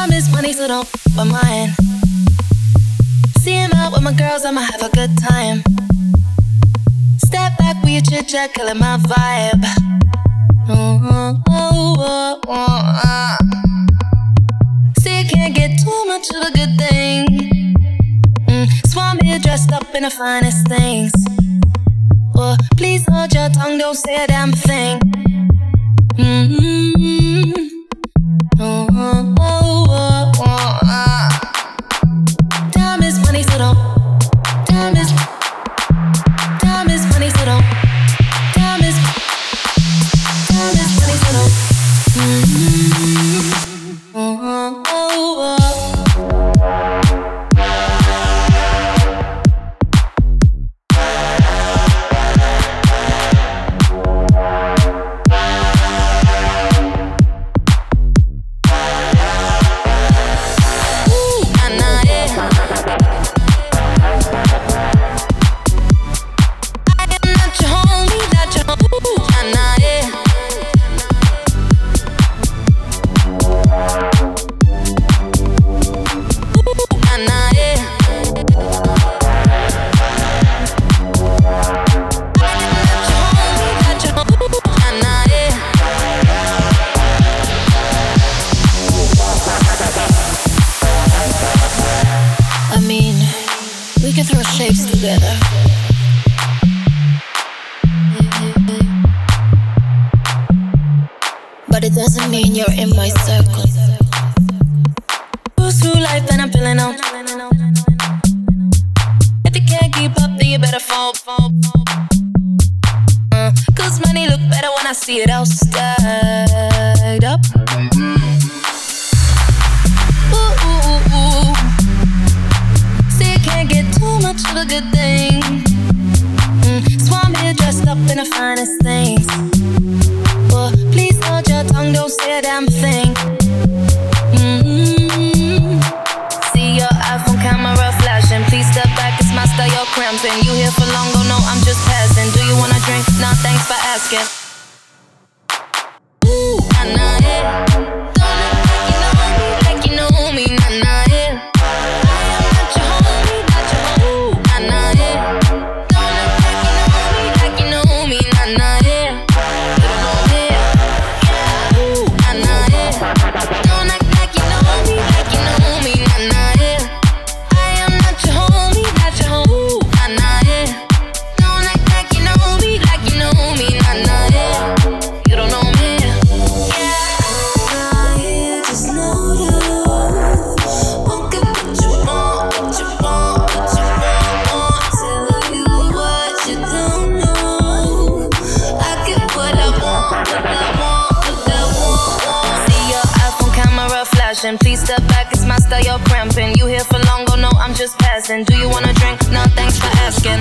time is money, so don't f with mine. Out with my girls, I'ma have a good time. Step back we your chit chat, killing my vibe. Ooh, ooh, ooh. See, you can't get too much of a good thing. Mm, here dressed up in the finest things. Well, please hold your tongue, don't say a damn thing. Mm-hmm. We can throw shapes together. But it doesn't mean you're in my circle. Through life I'm. If can't keep up, then you better uh, Cause money look better when I see it outside. thing. Please step back, it's my style, you're cramping. You here for long, oh no, I'm just passing. Do you wanna drink? No, thanks for asking.